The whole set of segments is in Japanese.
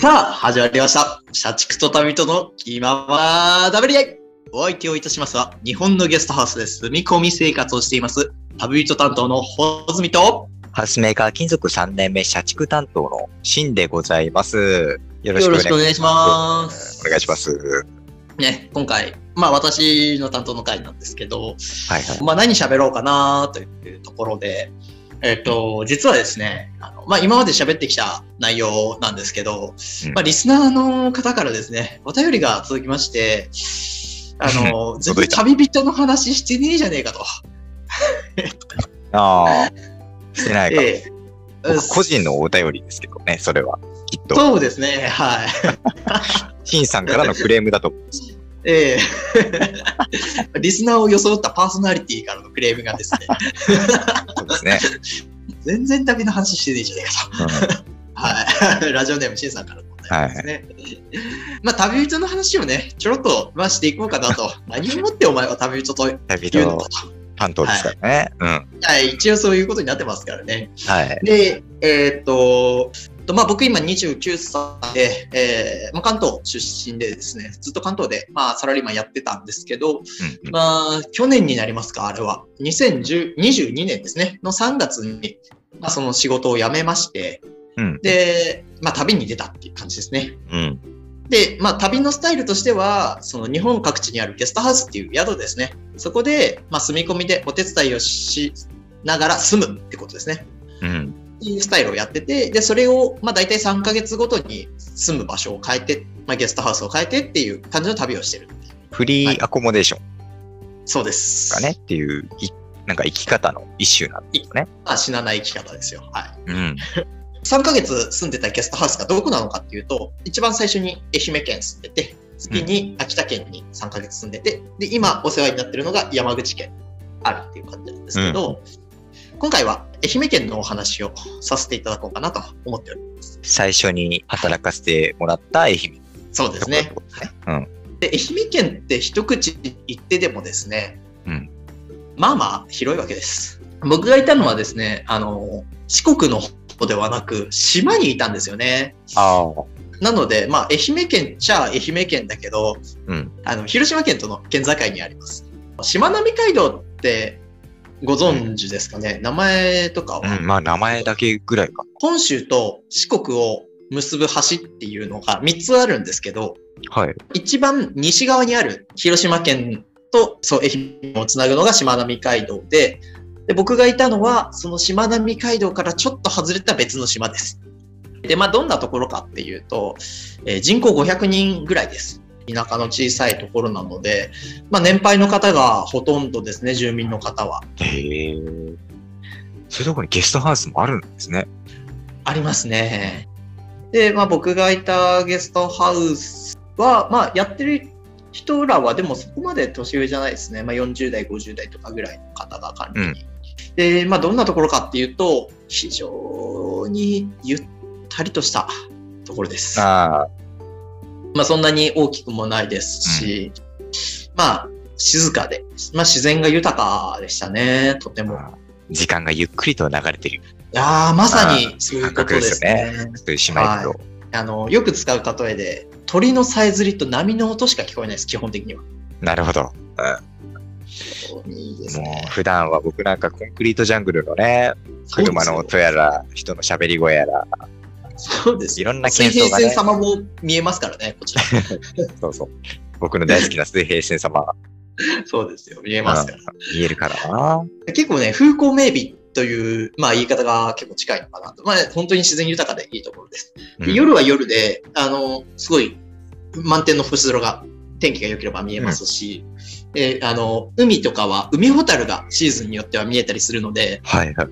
さあ、始まりました。社畜と旅人の気ままダブり合い。お相手をいたしますは、日本のゲストハウスで住み込み生活をしています、旅人担当のほずみと、ハウスメーカー金属3年目社畜担当のシンでございます。よろしよろくお願いしくお願いします。お願いします。ね、今回、まあ私の担当の回なんですけど、はいはい。まあ何喋ろうかなというところで、えっ、と、実はですね、あのまあ今まで喋ってきた内容なんですけど、うんまあリスナーの方からですね、お便りが届きまして、あの、全然届いた旅人の話してねえじゃねえかと。ああ、してないか。え個人のお便りですけどね、それは。きっと。そうですね、はい。シンさんからのクレームだと思す。ええ リスナーを装ったパーソナリティからのクレームがですね、そうですね。全然旅の話してねえじゃねえかと。うんはい。ラジオネームシンさんからのお便りですね。まあ、旅人の話をね、ちょろっと、まあ、していこうかなと。何をもってお前は旅人と旅人言うのかと。担当ですからね。うん。はい、一応そういうことになってますからね。はい。で、えーっと、とまあ、僕今29歳で、えーまあ、関東出身でですね、ずっと関東で、まあ、サラリーマンやってたんですけど、うんうんまあ、去年になりますか、あれは。2022年ですね、の3月に、まあ、その仕事を辞めまして、うん。で、まあ、旅に出たっていう感じですね。うん。で、まあ、旅のスタイルとしては、その日本各地にあるゲストハウスっていう宿ですね。そこで、まあ、住み込みでお手伝いをしながら住むってことですね。うん。っていうスタイルをやってて、で、それを、まあ、大体3ヶ月ごとに住む場所を変えて、まあ、ゲストハウスを変えてっていう感じの旅をしてる。フリーアコモデーションそうです。がね、っていう、いなんか生き方の一種なんですよね。まあ、死なない生き方ですよ。はい。うん。3ヶ月住んでたゲストハウスがどこなのかっていうと、一番最初に愛媛県住んでて、次に秋田県に3ヶ月住んでて、で、今お世話になってるのが山口県あるっていう感じなんですけど、今回は愛媛県のお話をさせていただこうかなと思っております。最初に働かせてもらった愛媛そうですね。ところですね。うん。で、愛媛県って一口言ってでもですね、うんまあまあ広いわけです。僕がいたのはですね、あの、四国の方ではなく、島にいたんですよね。ああ。なので、まあ、愛媛県っちゃ愛媛県だけど、うん。あの、広島県との県境にあります。しまなみ海道ってご存知ですかね、名前とかは、うん。まあ、名前だけぐらいか。本州と四国を結ぶ橋っていうのが3つあるんですけど、はい。一番西側にある広島県とそう愛媛をつなぐのがしまなみ海道でで、僕がいたのはそのしまなみ海道からちょっと外れた別の島です。で、まあどんなところかっていうと、えー人口500人ぐらいです。田舎の小さいところなので、まあ年配の方がほとんどですね、住民の方は。へえ。そういうところにゲストハウスもあるんですね。ありますね。で、まあ僕がいたゲストハウスは、まあやってる人らはでもそこまで年上じゃないですね。まあ40代、50代とかぐらいの方が管理に。で、まあどんなところかっていうと、非常にゆったりとしたところです。ああ。まあそんなに大きくもないですし、まあ静かで、まあ自然が豊かでしたね、とても。い時間がゆっくりと流れてるやーまさにそういうことですねね。。そういう島行くと。あの、よく使う例えで、鳥のさえずりと波の音しか聞こえないです、基本的には。なるほど。いいですもねう。普段は僕なんかコンクリートジャングルのね、車の音やら、人の喋り声やら、そうですよ。いろんな水平線様も見えますからね、こちら。そうそう。僕の大好きな水平線様がそうですよ、見えますから。見えるからな。結構ね、風光明媚という、まあ言い方が結構近いのかなと。まあ本当に自然豊かでいいところです。夜は夜で、あの、すごい満天の星空が、天気が良ければ見えますし、であの、海とかは、海ホタルがシーズンによっては見えたりするので、はいはい。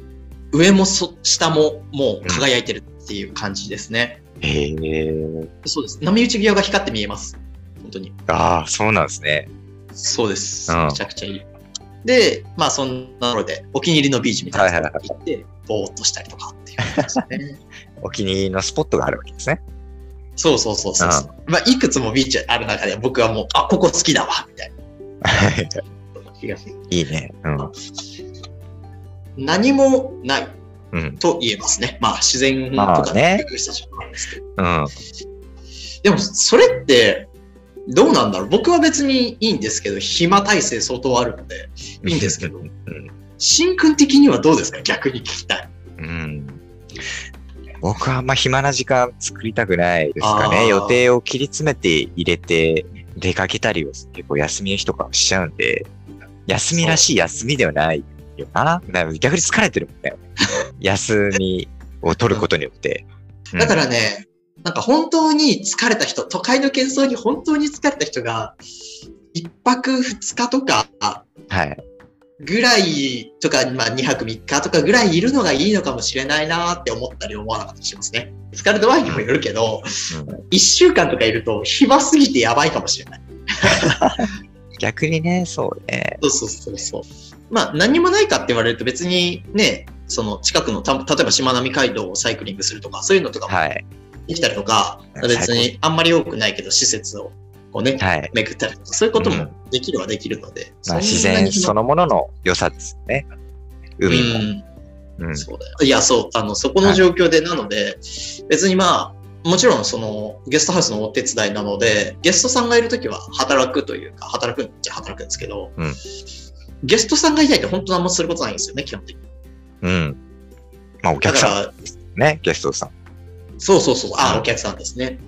上もそ下ももう輝いてるっていう感じですね。へえ。そうです。波打ち際が光って見えます。本当に。ああ、そうなんですね。そうです。うんめちゃくちゃいい。で、まあそんなので、お気に入りのビーチみたいなとこ行って、ぼーっとしたりとかっていう感じですね。お気に入りのスポットがあるわけですね。そうそうそうそうそう。まあいくつもビーチある中で僕はもう、あ、ここ好きだわ、みたいな。いいね。うん。何もないうん。と言えますね。まあ自然とかまあね。うん。でも、それって、どうなんだろう僕は別にいいんですけど、暇体制相当あるので、いいんですけどうん。しんくん的にはどうですか？逆に聞きたい。うん。僕はあんま暇な時間作りたくないですかね。予定を切り詰めて入れて出かけたりを結構休みの日とかはしちゃうんで、休みらしい休みではないよな。逆に疲れてるもんね。休みを取ることによって。うんだからね、なんか本当に疲れた人、都会の喧騒に本当に疲れた人が、一泊二日とかはい。ぐらいとか、まあ二泊三日とかぐらいいるのがいいのかもしれないなって思ったり思わなかったりしますね。疲れ度合いにもよるけど、うん一週間とかいると暇すぎてやばいかもしれない。逆にね、そうね。そうそうそうそう。まあ何にもないかって言われると別にね、その近くのた、例えばしまなみ海道をサイクリングするとか、そういうのとかもはい。できたりとか、はい別にあんまり多くないけど施設をこうね、はい。巡ったりとか、そういうこともできるはできるので、まあ、自然そのものの良さですね。海も。うんうん。そうだよ。いや、そう、あの、そこの状況で、なので、別にまあ、もちろんそのゲストハウスのお手伝いなので、ゲストさんがいるときは働くというか、働くんじゃ働くんですけど、うんゲストさんがいないと本当何もすることないんですよね、基本的に。うん。まあ、おだ客さんね、ゲストさん。そうそうそう、あうんあ、お客さんですね。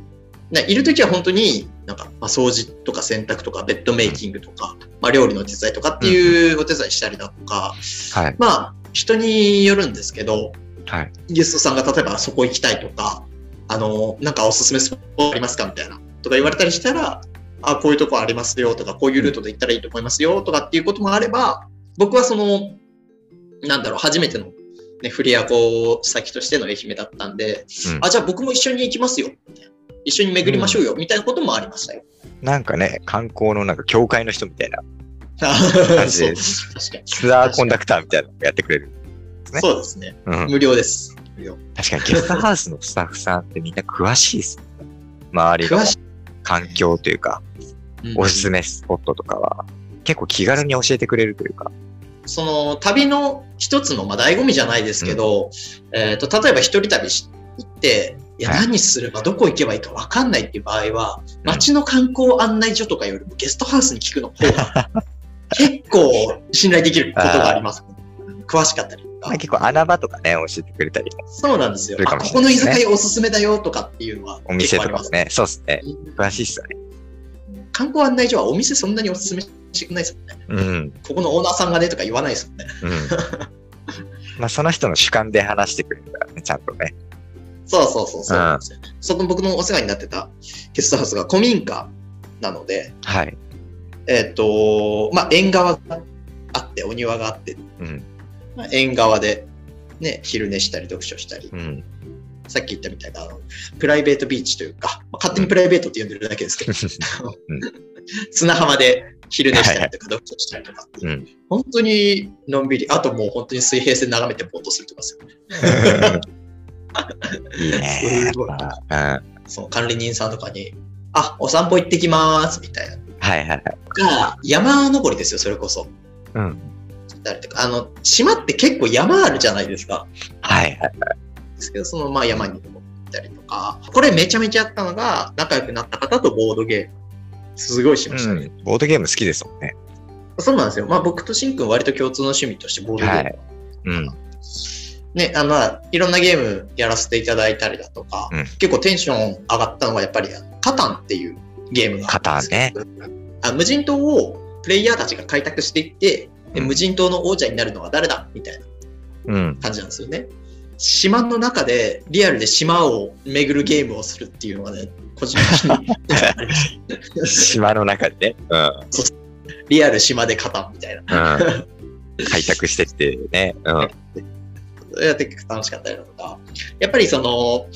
ねいるときは本当に、なんか、まあ、掃除とか洗濯とか、ベッドメイキングとか、まあ、料理の手伝いとかっていうお手伝いしたりだとか、はい。まあ、人によるんですけど、はい。ゲストさんが例えばそこ行きたいとか、あの、なんかおすすめスポットありますかみたいな、とか言われたりしたら、あ、こういうとこありますよとか、こういうルートで行ったらいいと思いますよとかっていうこともあれば、僕はその、なんだろう、初めての、ね、フリアコ先としての愛媛だったんで、うんあ、じゃあ僕も一緒に行きますよ。一緒に巡りましょうよ、みたいなこともありましたよ。なんかね、観光のなんか協会の人みたいな 感じで。ツアーコンダクターみたいなのをやってくれる。ねそうですね。うん。無料です。無料。確かにゲストハウスのスタッフさんってみんな詳しいですね。周りの詳しい。環境というか、おすすめスポットとかは、結構気軽に教えてくれるというか。その旅の一つの、まあ、醍醐味じゃないですけど、えっ、と、例えば一人旅し行って、いや、はい何すれば、どこ行けばいいか分かんないっていう場合は、街の観光案内所とかよりもゲストハウスに聞くの方が、結構信頼できることがあります。詳しかったりとかまあ、。結構穴場とかね、教えてくれたりも、そうなんですよ。するかあ、ここの居酒屋おすすめだよとかっていうのはお店。とかもね、そうですね。詳しいっすよね。観光案内所はお店そんなにおすすめしてくれないですもんね。うん。ここのオーナーさんがねとか言わないですもんね。うん。まあ、その人の主観で話してくれるからね、ちゃんとね。そうそうそうそうなんですよ、その僕のお世話になってたゲストハウスが古民家なので、はい。えっ、と、まあ、縁側があって、お庭があって、うん。まあ縁側で、ね、昼寝したり読書したり、うん。さっき言ったみたいな、あのプライベートビーチというか、まあ、勝手にプライベートって呼んでるだけですけど、うん 砂浜で昼寝したりとか読書したりとか。本当にのんびり、あともう本当に水平線眺めてぼーっとするとかですよね。いいね。すごいその管理人さんとかに、あ、お散歩行ってきます、みたいな。うん。はいはいはい。が、山登りですよ、それこそ。うん。だりとか、あの、島って結構山あるじゃないですか。はいはい。ですけど、その、まあ山に登ったりとか、これめちゃめちゃやったのが、仲良くなった方とボードゲーム。すごいしましたね。うん。ボードゲーム好きですもんね。そうなんですよ。まあ僕としんくん割と共通の趣味としてボードゲーム。はいうん。ね、あの、まあいろんなゲームやらせていただいたりだとか、うん結構テンション上がったのがやっぱり、カタンっていうゲームがあったんですよカあ無人島をプレイヤーたちが開拓していって、でうん無人島の王者になるのは誰だ？みたいなうん。感じなんですよね。島の中でリアルで島を巡るゲームをするっていうのがね、個人的に島の中で？ね。うん。リアル島でカタンみたいな。うん。開拓してってね。うん。やって楽しかったりだとか、やっぱりその、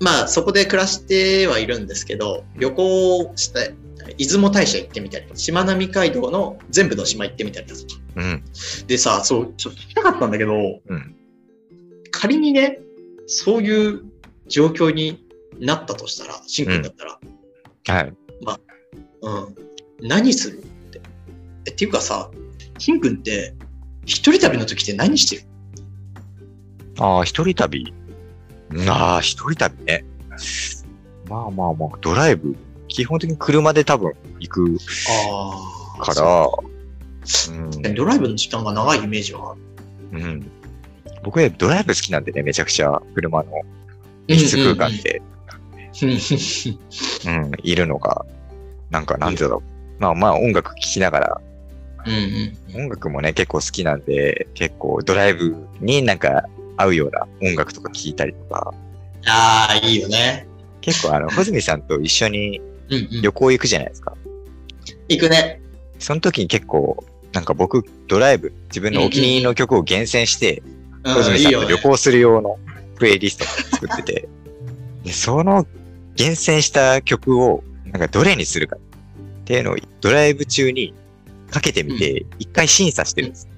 まあそこで暮らしてはいるんですけど、旅行して、出雲大社行ってみたりしまなみ海道の全部の島行ってみたりだとか。うん。でさ、そう、ちょっと聞きたかったんだけど、うん。仮にね、そういう状況になったとしたら、しんくんだったら、はい。うん、何するって。えっていうかさ、しんくんって、一人旅の時って何してる？ああ、一人旅？ああ、一人旅ね。まあまあまあ、ドライブ、基本的に車で多分行く。から、そうドライブの時間が長いイメージはある。うん。うん。僕ね、ドライブ好きなんでね、めちゃくちゃ車の密室空間で、うん、いるのが、なんか、なんてだろう。まあまあ、音楽聴きながら、うんうん。音楽もね、結構好きなんで、結構ドライブになんか合うような音楽とか聴いたりとか、ああ、いいよね。結構あの、穂積さんと一緒にうんうん。旅行行くじゃないですか。行くね。その時に結構、なんか僕、ドライブ、自分のお気に入りの曲を厳選して、うん穂積さんと旅行する用のプレイリストを作ってて、でその厳選した曲を、なんかどれにするかっていうのをドライブ中にかけてみて、一回審査してるんです。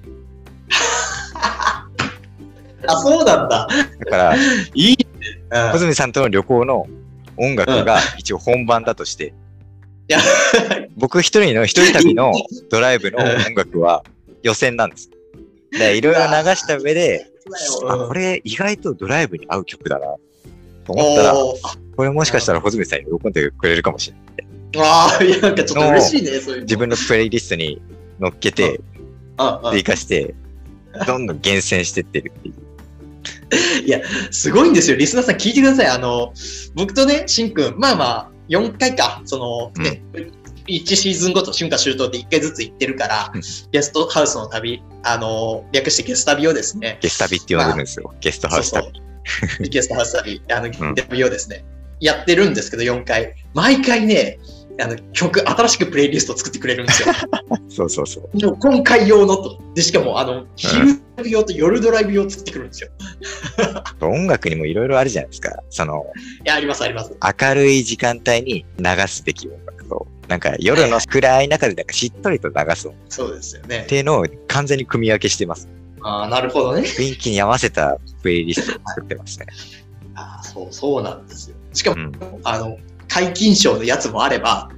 あ、そうなんだ。だから、いいね。うん穂積さんとの旅行の音楽が一応本番だとして、いや、僕一人の一人旅のドライブの音楽は予選なんです。で、いろいろ流した上で、あ、これ意外とドライブに合う曲だな、と思ったら、これもしかしたら穂積さんに喜んでくれるかもしれない。ああ、いや、なんかちょっと嬉しいね、そういうの。自分のプレイリストに乗っけて、ああ追加して、どんどん厳選してってるっていう。すごいんですよ。リスナーさん聞いてください。あの、僕とね、しんくん、まあまあ、4回か、その、ね、1シーズンごと春夏秋冬で1回ずつ行ってるからうん、ゲストハウスの旅、あの、略してゲス旅をですね、ゲス旅って呼んでるんですよ。ゲストハウス旅。そうゲストハウス旅、あの、ん旅をですね、やってるんですけど、4回。毎回ね、あの曲、新しくプレイリストを作ってくれるんですよ。そうそうそう。もう今回用のと。で、しかも、あの、昼ドライブ用と夜ドライブ用を作ってくるんですよ。音楽にもいろいろあるじゃないですか。その、いや、あります、あります。明るい時間帯に流すべき音楽と、なんか夜の暗い中でなんかしっとりと流す音楽そうですよねっ。ていうのを完全に組み分けしてます。ああ、なるほどね。雰囲気に合わせたプレイリストを作ってますね。ああ、そう、そうなんですよ。しかも、うん。あの、解禁賞のやつもあれば、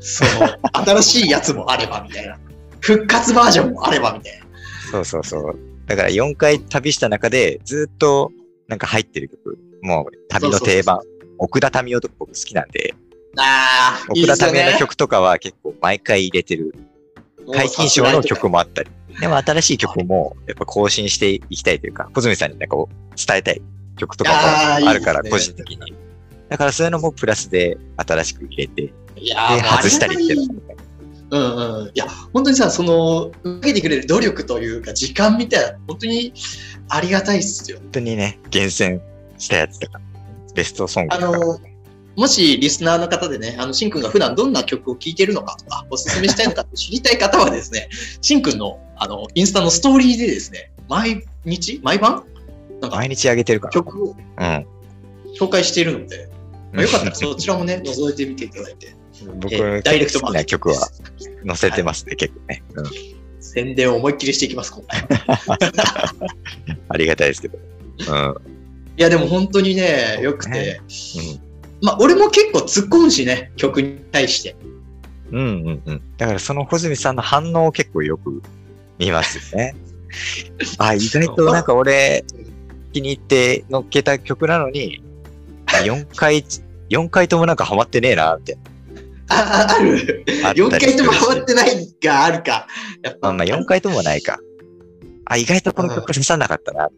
その、新しいやつもあれば、みたいな。復活バージョンもあれば、みたいな。そうそうそう。だから4回旅した中でずっとなんか入ってる曲、もう旅の定番、奥田民生とか僕好きなんで、ああ、いい奥田民生の。曲とかは結構毎回入れてる。解禁賞の曲もあったり。でも新しい曲もやっぱ更新していきたいというか、小泉さんになんか伝えたい曲とかもあるから、個人的に。だからそういうのもプラスで新しく入れて、で、いや外したりっていうんうん。いや、本当にさ、その、受けてくれる努力というか、時間みたいな、本当にありがたいっすよ。本当にね、厳選したやつとか、ベストソングあとか。の、もしリスナーの方でね、あの、しんくんが普段どんな曲を聴いてるのかとか、おすすめしたいのか知りたい方はですね、しんくんの、あの、インスタのストーリーでですね、毎日毎晩なんか毎日上げてるか曲をら。うん。紹介しているので、まあよかったらそちらもね、覗いてみていただいて、僕えーダイレクト好きな曲は 載せてますね、結構ね。うん。宣伝を思いっきりしていきます、今回。ありがたいですけど。うん。いや、でも本当にね、よくて、ねまあ、俺も結構突っ込むしね、曲に対して。うん。うんうんうん。だからその穂積さんの反応を結構よく見ますよね。あ、意外となんか俺気に入って乗っけた曲なのに、4回、4回ともなんかハマってねえな、って。あ、あある。あったり4回ともハマってないがあるか。やっぱ、まあまあ4回ともないか。あ、意外とこの曲刺さなかったな。あ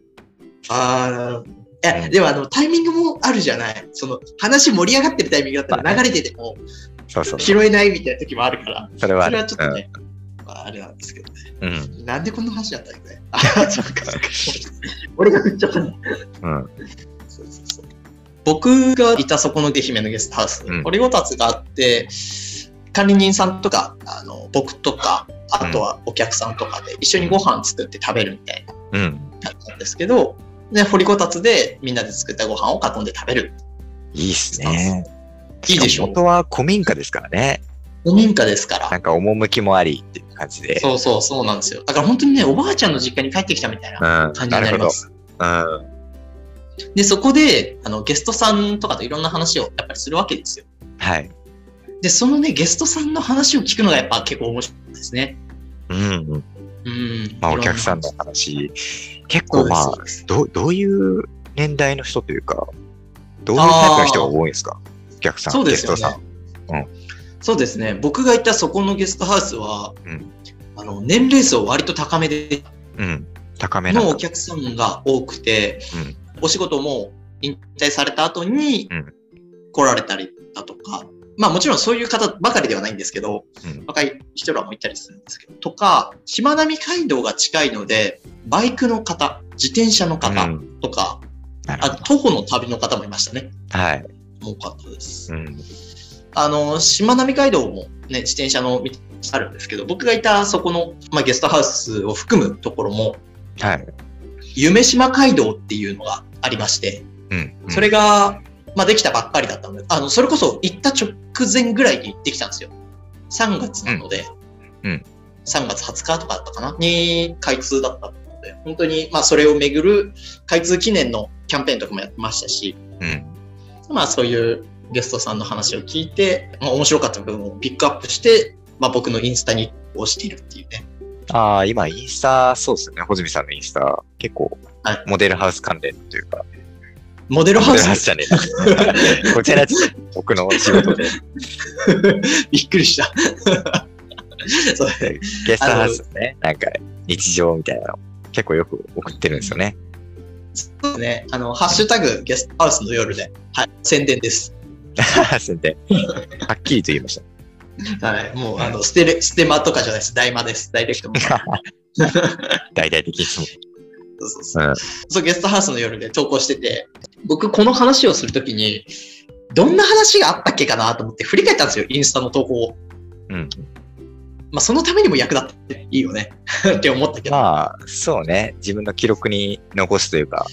あ、いや、うんでもあの、タイミングもあるじゃない。その、話盛り上がってるタイミングだったまあら流れててもそうそう。拾えないみたいな時もあるから、それそれはちょっとね、まあ、あれなんですけどね。うん。うん。なんでこんな話だったんだよ。あ、そっかそっか。俺が振っちゃったね。うん。そうそうそう僕がいたそこの下姫のゲストハウス、うん掘りごたつがあって、管理人さんとか、あの僕とか、あとはお客さんとかで一緒にご飯作って食べるみたいなうん。感じなんですけど、で、掘りごたつでみんなで作ったご飯を囲んで食べる。いいっすね。いいでしょかも元は古民家ですからね。古民家ですから。なんか趣もありっていう感じで。そうそうそうなんですよ。だから本当にね、おばあちゃんの実家に帰ってきたみたいなうん。感じになりま。す。うん。で、そこで、あの、ゲストさんとかといろんな話をやっぱりするわけですよ。はい。で、そのね、ゲストさんの話を聞くのがやっぱ結構面白いですね。うんうん。うん。まあ、お客さんの話、結構まあどう、どういう年代の人というか、どういうタイプの人が多いんですか？お客さん、そうですよゲストさねん。。そうですね。僕がいたそこのゲストハウスは、うんあの年齢層割と高めでうん。高めのお客さんが多くて、お仕事も引退された後にうん来られたりだとか、まあもちろんそういう方ばかりではないんですけど、うん若い人らもいたりするんですけど、とか、しまなみ海道が近いので、バイクの方、自転車のう方ん。とか、なるほあ徒歩の旅の方もいましたね。ど。はい。多かったです。うん。あの、しまなみ海道もね、自転車の道あるんですけど、僕がいたそこの、まあ、ゲストハウスを含むところも、はい。夢島街道っていうのがありまして、うん。それが、まあ、できたばっかりだったので、あの、それこそ行った直前ぐらいに行ってきたんですよ。3月なので、うんうん3月20日とかだったかな？に開通だったので、本当に、まあ、それをめぐる開通記念のキャンペーンとかもやってましたし、うん。まあ、そういうゲストさんの話を聞いて、まあ、面白かった部分をピックアップして、まあ、僕のインスタに押しているっていうね。ああ、今、インスタ、そうですよね。穂積さんのインスタ、結構はい、モデルハウス関連というか、モデルハウス？スじゃねえな。こちら僕の仕事で、びっくりした。そうゲストハウスね、なんか日常みたいなの結構よく送ってるんですよね。そうですね。あの、ハッシュタグゲストハウスの夜で、はい、宣伝です。宣伝。はっきりと言いました。はい。もう、あの、ステレ、ステマとかじゃないです。ダイマです。ダイレクトも。大々的にそう。そうそうそううん。そう、ゲストハウスの夜で投稿してて、僕、この話をするときに、どんな話があったっけかなと思って振り返ったんですよ、インスタの投稿を。うん。まあ、そのためにも役立っていいよね。って思ったけど。まあ、そうね。自分の記録に残すというか、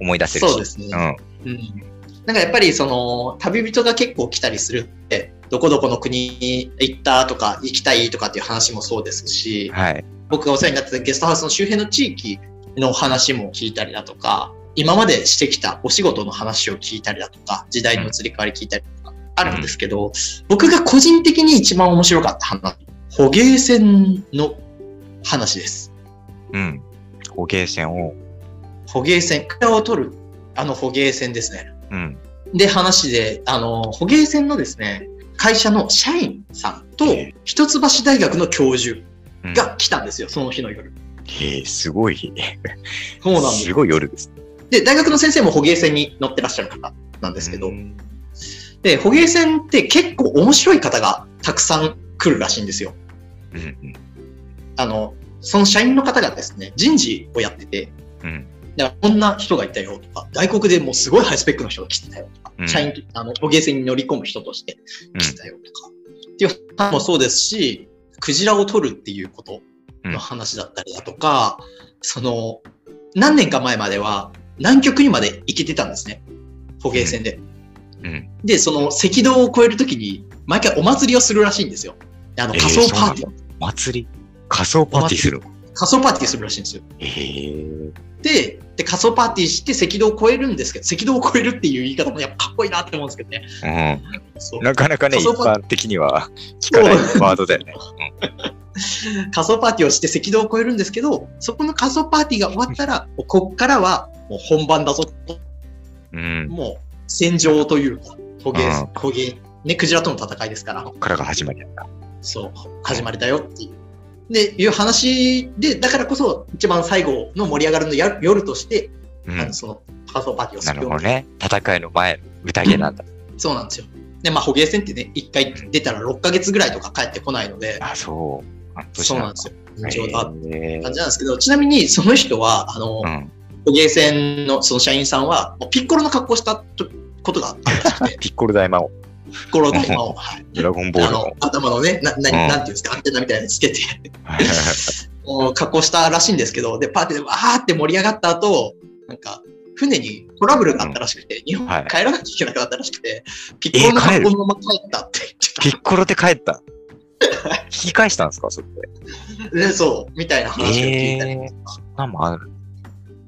思い出せるし。そうですね。うん。うん。なんかやっぱり、その、旅人が結構来たりするって、どこどこの国に行ったとか、行きたいとかっていう話もそうですし、はい。僕がお世話になってたゲストハウスの周辺の地域の話も聞いたりだとか、今までしてきたお仕事の話を聞いたりだとか、時代の移り変わり聞いたりとか、あるんですけど、僕が個人的に一番面白かった話、捕鯨船の話です。うん。捕鯨船を、捕鯨船、蔵を取る、あの捕鯨船ですね。うん。で、話で、あの、捕鯨船のですね、会社の社員さんとえ、一橋大学の教授うんが来たんですよ、その日の夜。へえ、すごい、そうなんですすごい夜です。で、大学の先生も捕鯨船に乗ってらっしゃる方なんですけど、うんで、捕鯨船って結構面白い方がたくさん来るらしいんですよ。うんうん。あの、その社員の方がですね、人事をやってて、うん。だからこんな人がいたよとか、外国でもうすごいハイスペックの人が来てたよとか、うん。社員と、あの、捕鯨船に乗り込む人として来てたよとか、っていう話もそうですし、クジラを取るっていうことの話だったりだとか、その、何年か前までは南極にまで行けてたんですね。捕鯨船で。うん。で、その赤道を越えるときに、毎回お祭りをするらしいんですよ。あの、えー仮装パーティー、祭り？仮装パーティーするの？仮装パーティーするらしいんですよ。ええで、で仮装パーティーして赤道を越えるんですけど、赤道を越えるっていう言い方もやっぱかっこいいなって思うんですけどね。そううん。なかなかね、一般的には聞かないワードだよね。仮装パーティーをして赤道を越えるんですけど、そこの仮装パーティーが終わったら、こっからはもう本番だぞと、うん。もう戦場というか、捕うん鯨、捕鯨、ね、クジラとの戦いですから、こっからが始まりやった。そう、始まりだよっていう。で、いう話で、だからこそ一番最後の盛り上がるのや夜として、うんあの。その仮装パーティーをすなるようにるほどね。戦いの前の宴なんだ。そうなんですよ。で、まあ、捕鯨船ってね、一回出たら6ヶ月ぐらいとか帰ってこないので、あ、そう。そうなんですよ。一応あっへえた感じなんですけど、ちなみにその人は、あの、うん。捕鯨船のその社員さんは、ピッコロの格好したとことがあった ピッコロ大魔王。ピッコロ大魔王、は いドラゴンボールの。頭のね、な、な、うんなんていうんですか、アンテナみたいなのつけて、もう格好したらしいんですけど、で、パーティーでわーって盛り上がった後、なんか、船にトラブルがあったらしくて、日本はい帰らなきゃいけなくなったらしくて、ピッコロの格好のまま帰ったってピッコロで帰った？引き返したんですか？それで。そう、みたいな話を聞いたりええそんなんもある。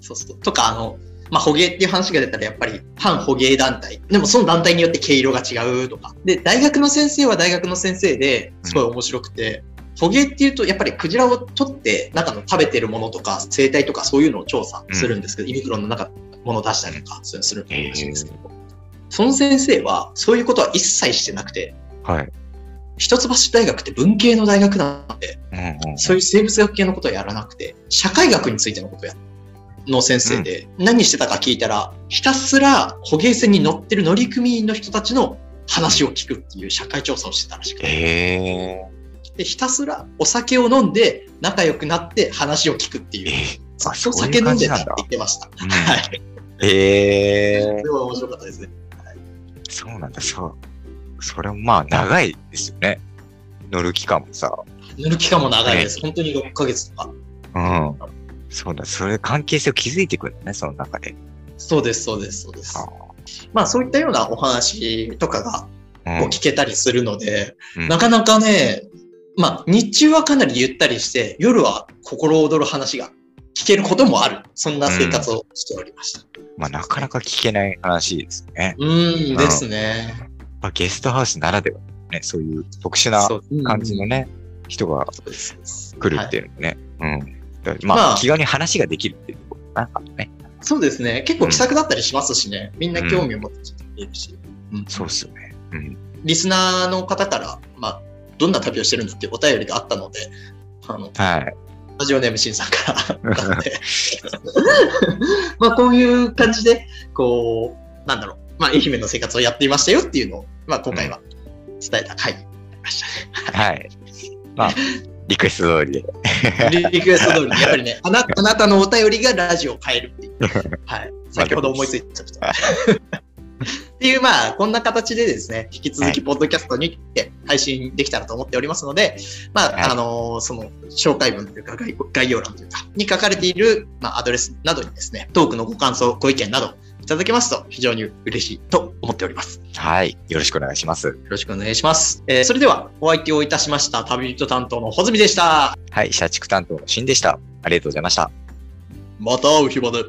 そうそう。とか、あの、まあ、捕鯨っていう話が出たら、やっぱり反捕鯨団体。でも、その団体によって毛色が違うとか。で、大学の先生は大学の先生ですごい面白くて、捕鯨っていうと、やっぱりクジラを取って、中の食べてるものとか、生態とか、そういうのを調査するんですけど、胃袋の中、ものを出したりとか、そういうのするんですけど。その先生はそういうことは一切してなくて、はい。一橋大学って文系の大学なので、うんうん。そういう生物学系のことはやらなくて、社会学についてのことをやの先生で、何してたか聞いたら、ひたすら捕鯨船に乗ってる乗組員の人たちの話を聞くっていう社会調査をしてたらしくて、ええでひたすらお酒を飲んで仲良くなって話を聞くってー。いう、えずっとそういう酒飲んでたって言ってました。うんはい。ー、ええそれは面白かったですね。そうなんだ、そう。それもまあ長いですよね。乗る期間もさ。乗る期間も長いです。本当に6ヶ月とか。うん。そうだ、それ関係性を築いていくんだね、その中で。そうです、そうです、そうですあ。まあそういったようなお話とかがうんこう聞けたりするので、うんなかなかね、まあ日中はかなりゆったりして、夜は心躍る話が聞けることもある。そんな生活をしておりました。まあなかなか聞けない話ですね。うーん、ですね。まあ、ゲストハウスならではね、そういう特殊な感じのね、人が来るっていうのもね。うん。まあ、まあ気軽に話ができるっていうところなんかね。そうですね。結構気さくだったりしますしね。みんな興味を持ってるし。うんそうっすよね。うん。リスナーの方から、まあ、どんな旅をしてるんだっていうお便りがあったので、あの、はい。ラジオネームしんさんからあったので、まあこういう感じで、こう、なんだろう、まあ愛媛の生活をやっていましたよっていうのを、まあ今回は伝えた回になりましたね。はい。まあ、リクエスト通りで。リリクエスト通りに、やっぱりね、あなあなたのお便りがラジオを変えるっていう。はい。先ほど思いついちゃった。っていう、まあ、こんな形でですね、引き続き、ポッドキャストにて配信できたらと思っておりますので、まあ、はいあのーその、紹介文というか、概概要欄というか、に書かれている、まあ、アドレスなどにですね、トークのご感想、ご意見などいただけますと、非常に嬉しいと思っております。よはい。よろしくお願いします。ろしくお願いします。えーそれでは、お相手をいたしました、旅人担当の穂積でした。はい。社畜担当のシンでした。ありがとうございました。また会う日まで。